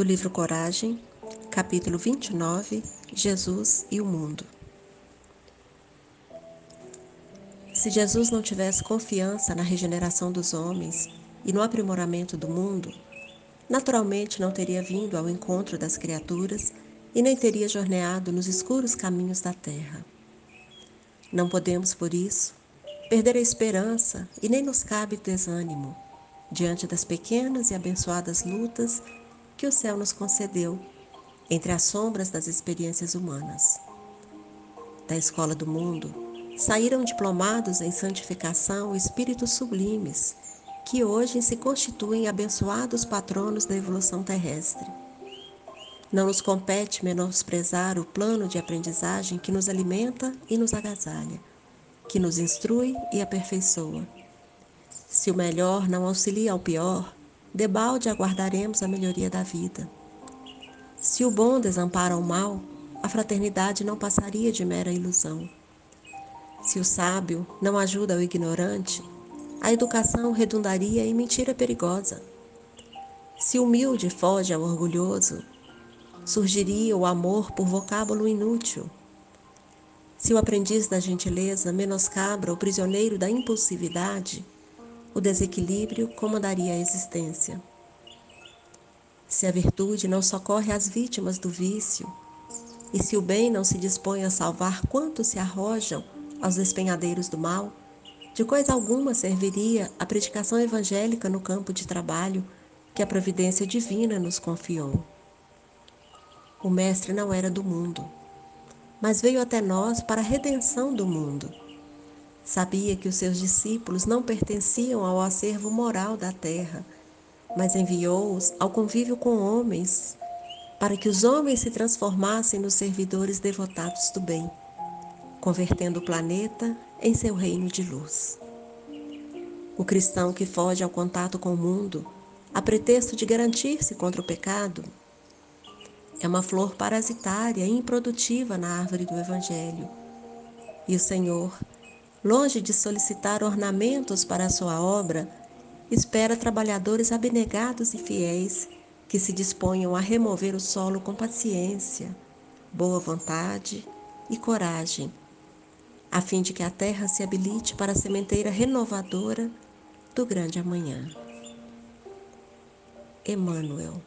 do livro Coragem, capítulo 29 Jesus e o Mundo. Se Jesus não tivesse confiança na regeneração dos homens e no aprimoramento do mundo, naturalmente não teria vindo ao encontro das criaturas e nem teria jorneado nos escuros caminhos da terra. Não podemos, por isso, perder a esperança e nem nos cabe desânimo diante das pequenas e abençoadas lutas que o céu nos concedeu entre as sombras das experiências humanas. Da escola do mundo saíram diplomados em santificação espíritos sublimes que hoje se constituem abençoados patronos da evolução terrestre. Não nos compete menosprezar o plano de aprendizagem que nos alimenta e nos agasalha, que nos instrui e aperfeiçoa. Se o melhor não auxilia ao pior, debalde aguardaremos a melhoria da vida. Se o bom desampara o mal, a fraternidade não passaria de mera ilusão. Se o sábio não ajuda o ignorante, a educação redundaria em mentira perigosa. Se o humilde foge ao orgulhoso, surgiria o amor por vocábulo inútil. Se o aprendiz da gentileza menoscabra o prisioneiro da impulsividade, o desequilíbrio comandaria a existência. Se a virtude não socorre as vítimas do vício, e se o bem não se dispõe a salvar quantos se arrojam aos despenhadeiros do mal, de coisa alguma serviria a predicação evangélica no campo de trabalho que a providência divina nos confiou. O Mestre não era do mundo, mas veio até nós para a redenção do mundo Sabia que os seus discípulos não pertenciam ao acervo moral da terra, mas enviou-os ao convívio com homens, para que os homens se transformassem nos servidores devotados do bem, convertendo o planeta em seu reino de luz. O cristão que foge ao contato com o mundo, a pretexto de garantir-se contra o pecado, é uma flor parasitária e improdutiva na árvore do Evangelho. E o Senhor longe de solicitar ornamentos para a sua obra, espera trabalhadores abnegados e fiéis que se disponham a remover o solo com paciência, boa vontade e coragem, a fim de que a terra se habilite para a sementeira renovadora do grande amanhã. Emmanuel